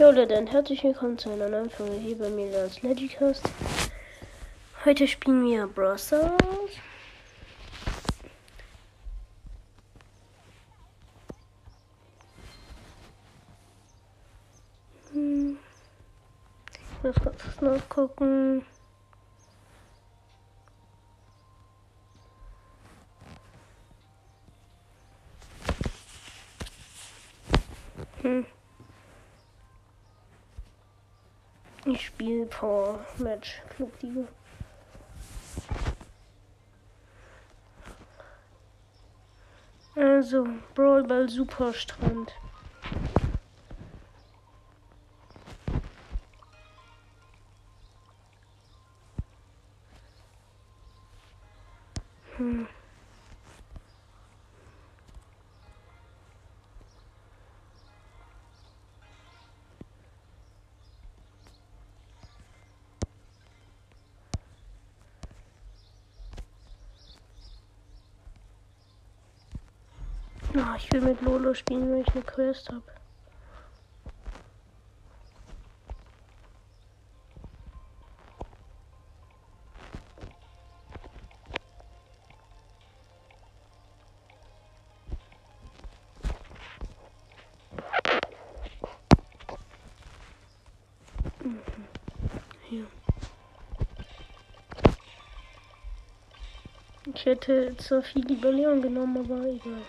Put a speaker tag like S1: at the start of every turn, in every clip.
S1: Jo Leute, herzlich willkommen zu einer neuen Folge hier bei mir als Legicast. Heute spielen wir Stars. Hm. Ich muss kurz nachgucken. Ich spiele Power Match Clubliga. Also, Brawl Ball Superstrand. Ich will mit Lolo spielen, weil ich eine Quest habe. Ich hätte zwar viel lieber Leon genommen, aber egal.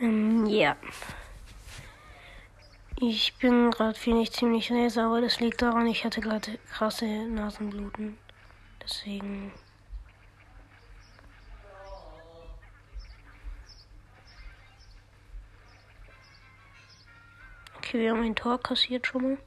S1: Ähm, ja. Ich bin gerade, finde ich, ziemlich leise, aber das liegt daran, ich hatte gerade krasse Nasenbluten. Deswegen. Okay, wir haben ein Tor kassiert schon mal.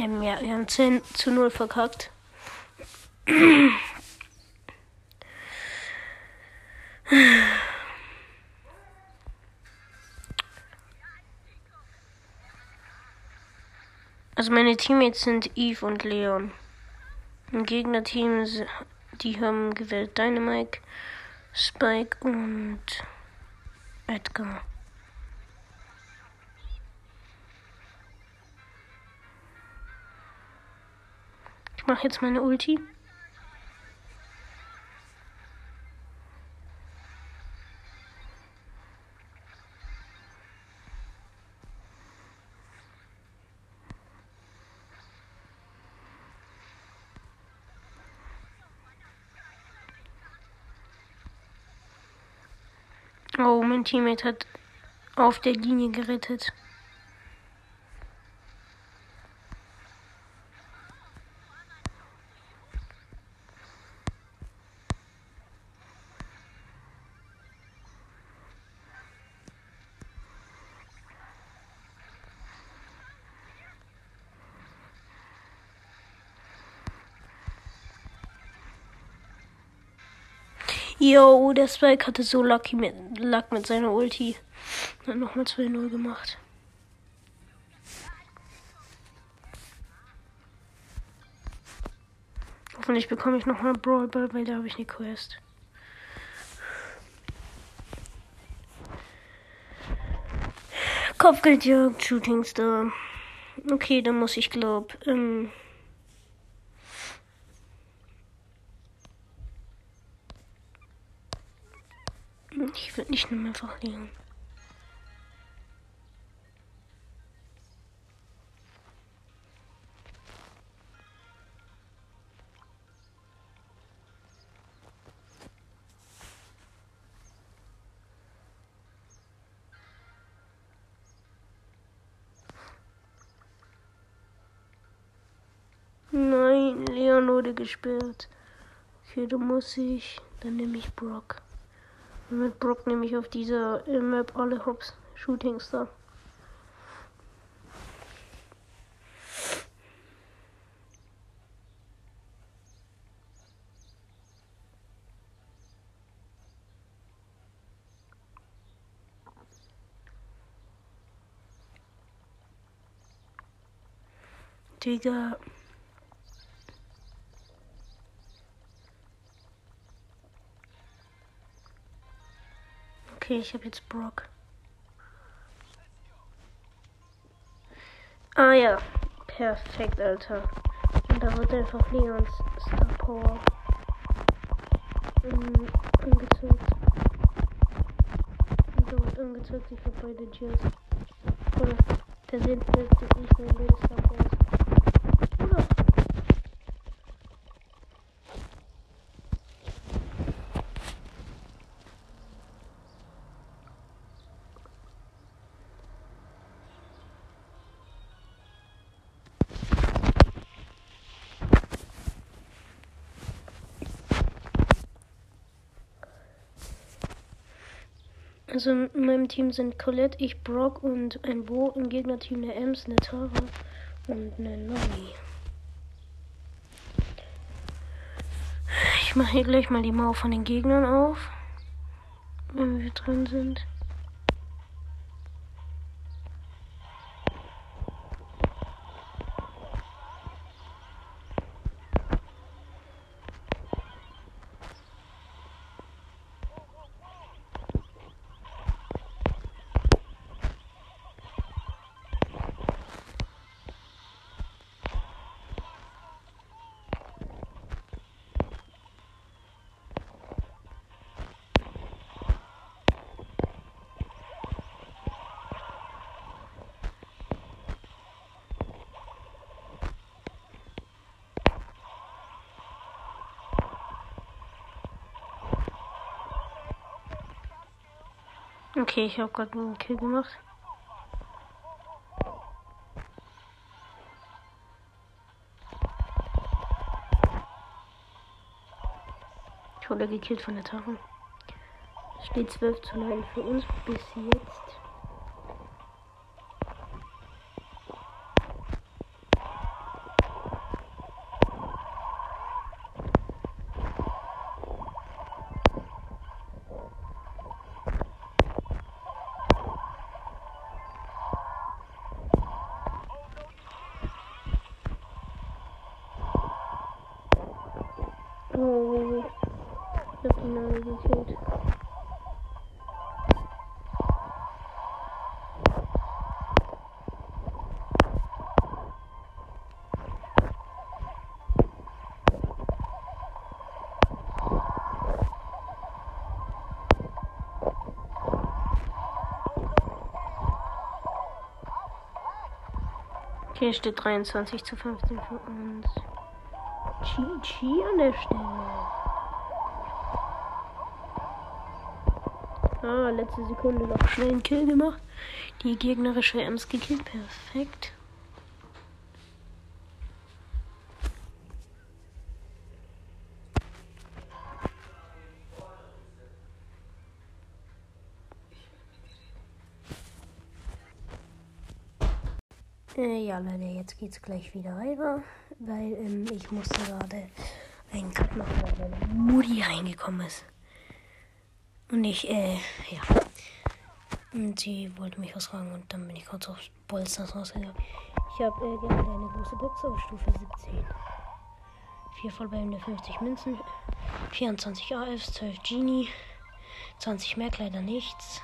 S1: Ähm, ja, wir haben 10 zu 0 verkackt. Also meine Teammates sind Eve und Leon. Im Gegnerteam, die haben gewählt Dynamite, Spike und Edgar. mache jetzt meine Ulti. Oh, mein Teammate hat auf der Linie gerettet. Yo, der Spike hatte so lucky mit, Luck mit seiner Ulti. Hat nochmal 2-0 gemacht. Hoffentlich bekomme ich nochmal Brawl Ball, weil da habe ich eine Quest. Kopfgeldjagd, Shooting Star. Okay, dann muss ich glaub. Ähm Ich würde nicht nur mehr verlieren. Nein, Leon wurde gesperrt. Okay, da muss ich. Dann nehme ich Brock. Mit Brock nehme ich auf dieser Map alle Hops Shootings da. Digga. Okay, ich habe jetzt Brock. Ah ja, perfekt, Alter. Und da wird einfach Leons Star Power um, angezeigt. Und da wird angezeigt, ich habe beide Gears. Oder der sehen plötzlich nicht mehr beide Star Powers. Also in meinem Team sind Colette, ich, Brock und ein Bo. Im Gegnerteam eine Ems, eine Tara und eine Nani. Ich mache hier gleich mal die Mauer von den Gegnern auf, wenn wir drin sind. Okay, ich habe gerade einen Kill gemacht. Ich wurde gekillt von der Tafel. Steht 12 zu 9 für uns bis jetzt. Oh, gekillt. Okay, steht 23 zu 15 für uns. Chi-Chi an der Stelle. Ah, letzte Sekunde noch schnell einen Kill gemacht. Die gegnerische Ems gekillt. Perfekt. Äh, ja, Leute, jetzt geht's gleich wieder weiter, weil ähm, ich musste gerade einen Cut machen, weil meine Mutti reingekommen ist. Und ich, äh, ja. Und sie wollte mich was fragen und dann bin ich kurz aufs Bolsters rausgegangen. Ich habe äh, gerade eine große Box auf Stufe 17. 4 Vollbälle, 50 Münzen, 24 AFs, 12 Genie, 20 Merk, leider nichts,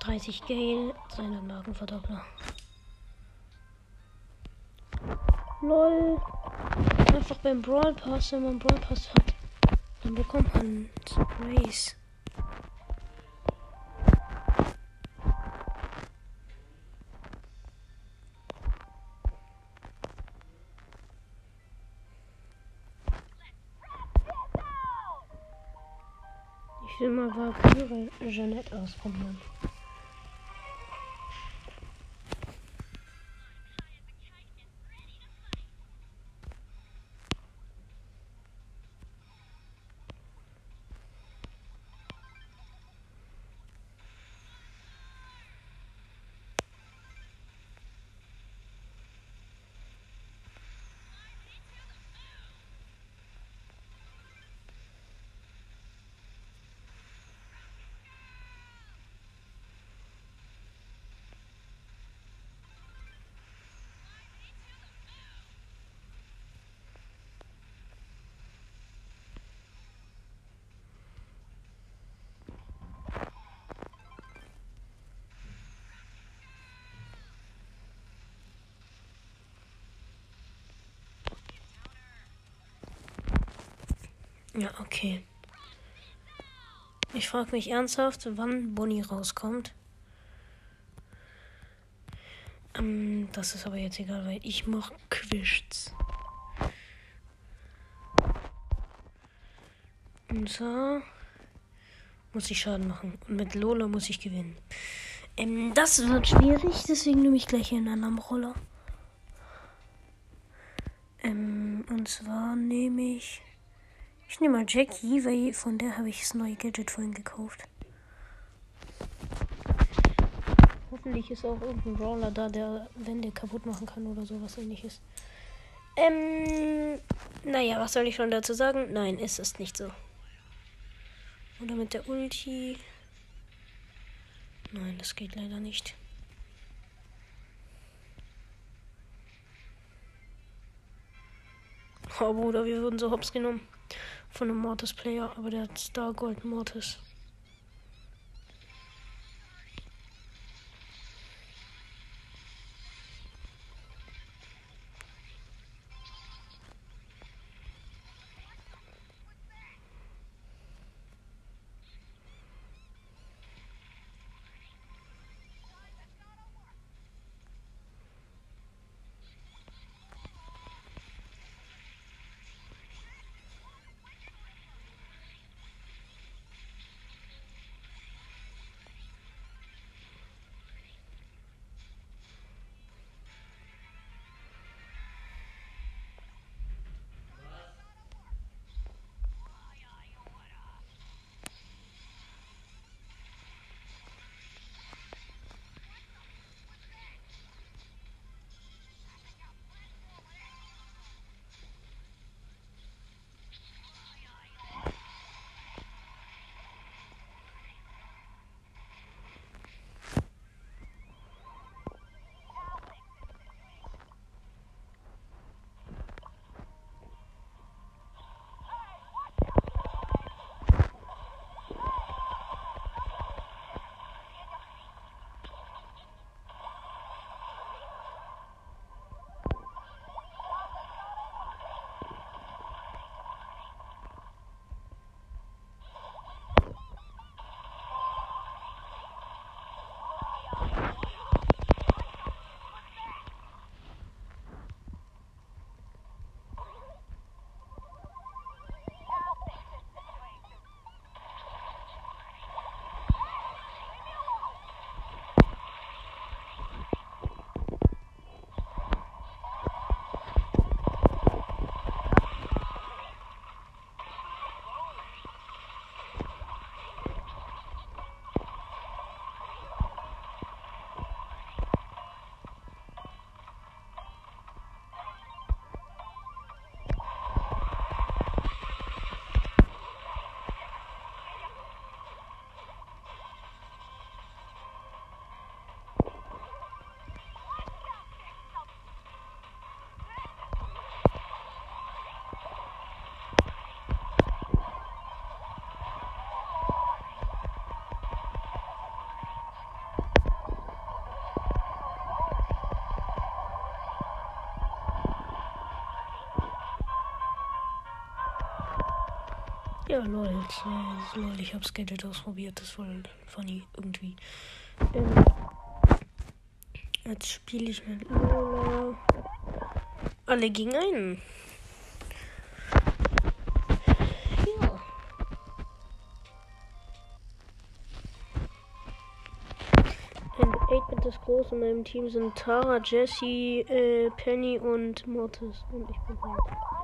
S1: 30 Gale, 200 Markenverdoppler. Lol. Einfach beim Brawl Pass, wenn man Brawl Pass hat, dann bekommt man Sprays. Ich will mal Valkyrie Jeanette Ja, okay. Ich frage mich ernsthaft, wann Bonnie rauskommt. Ähm, das ist aber jetzt egal, weil ich mach Quists. Und so muss ich Schaden machen. Und mit Lola muss ich gewinnen. Ähm, das wird schwierig, deswegen nehme ich gleich einen anderen Roller. Ähm, und zwar nehme ich. Ich nehme mal Jackie, weil von der habe ich das neue Gadget vorhin gekauft. Hoffentlich ist auch irgendein Brawler da, der Wände kaputt machen kann oder sowas ähnliches. Ähm, naja, was soll ich schon dazu sagen? Nein, es ist nicht so. Oder mit der Ulti. Nein, das geht leider nicht. Oh Bruder, wir wurden so hops genommen von einem Mortis-Player, aber der hat Star Gold Mortis. Ja, lol. Äh, lol, ich hab's Gadget ausprobiert. Das war funny irgendwie. Ähm, jetzt spiele ich mit Lola. Alle gegen einen. Ja. Und 8-Bit ist. In meinem Team sind Tara, Jessie, äh, Penny und Mortis. Und ich bin halt.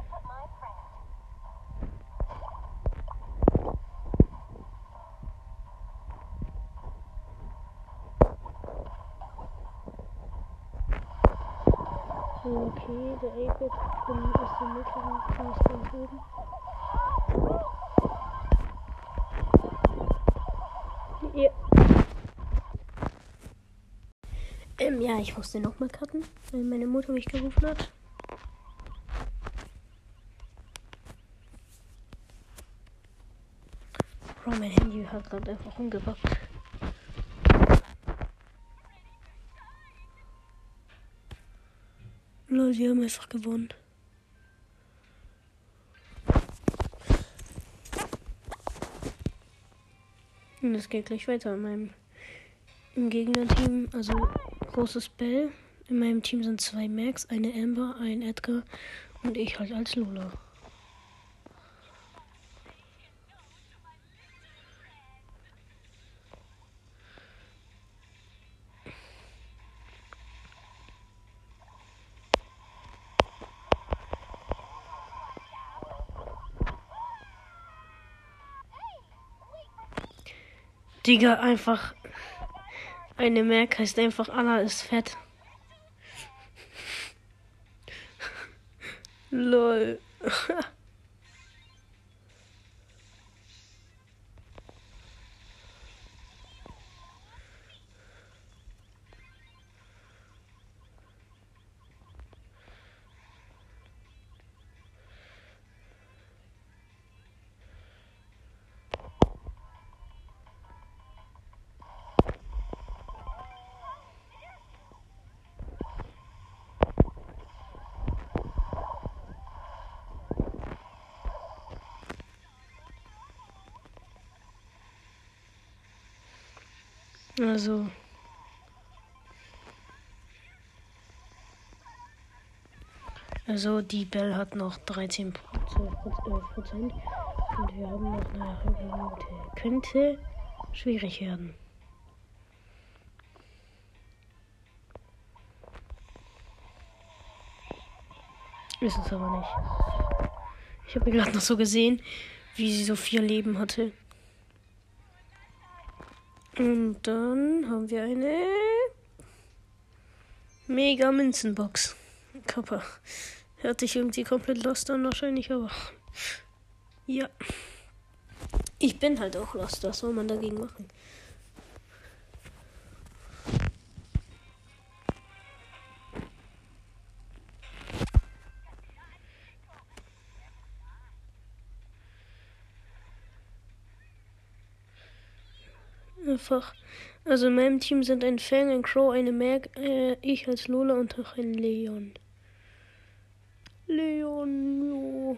S1: Okay, der 8-Bit kommt aus dem mittleren Kreis nach oben. Ja. Ähm, ja, ich musste nochmal cutten, weil meine Mutter mich gerufen hat. Bro, mein Handy hat gerade einfach umgebackt. Lol, wir haben einfach gewonnen. Und es geht gleich weiter in meinem im Gegnerteam, also großes Bell. In meinem Team sind zwei Max, eine Amber, ein Edgar und ich halt als Lola. Digga, einfach. Eine Merk heißt einfach Allah ist fett. Lol. Also. Also die Bell hat noch 13 Prozent und wir haben noch eine halbe Minute. Könnte schwierig werden. Ist es aber nicht. Ich habe gerade noch so gesehen, wie sie so vier Leben hatte. Und dann haben wir eine mega Münzenbox. Kappa. Hört sich irgendwie komplett lost an, wahrscheinlich, aber. Ja. Ich bin halt auch lost. Was soll man dagegen machen? Einfach. Also in meinem Team sind ein Fang, ein Crow, eine Mag, äh, ich als Lola und auch ein Leon. Leon, jo.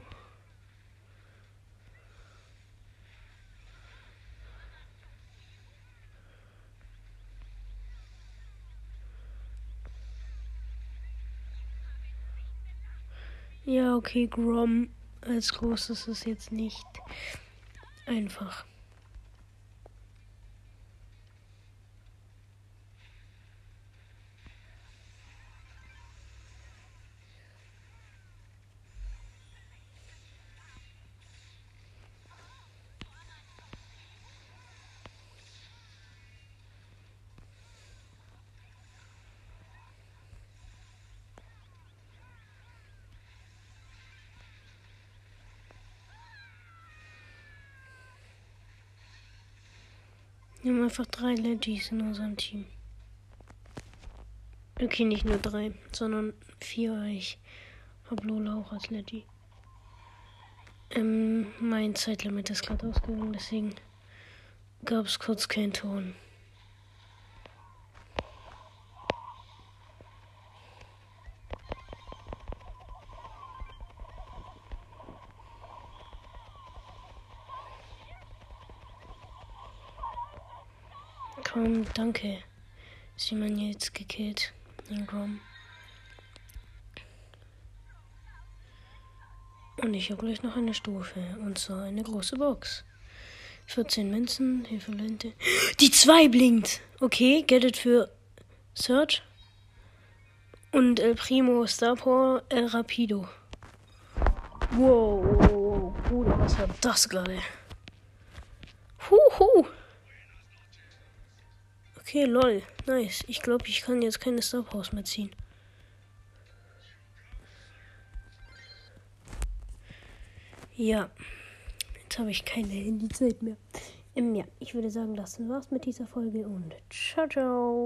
S1: Ja, okay, Grom als großes ist jetzt nicht einfach. Wir haben einfach drei Legis in unserem Team. Okay, nicht nur drei, sondern vier. Ich habe Lola auch als Leggy. Ähm, mein Zeitlimit ist gerade ausgegangen, deswegen gab es kurz keinen Ton. Danke. Ist jemand jetzt gekillt? Den Grom. Und ich habe gleich noch eine Stufe. Und zwar eine große Box. 14 Münzen, Hilfelente. Die 2 blinkt! Okay, get it für Search. Und El Primo Star Power El Rapido. Wow, Bruder, was war das gerade? Huhu. Okay, lol. Nice. Ich glaube, ich kann jetzt keine Star Powers mehr ziehen. Ja. Jetzt habe ich keine Handyzeit mehr. Ähm, ja, ich würde sagen, das war's mit dieser Folge und ciao, ciao.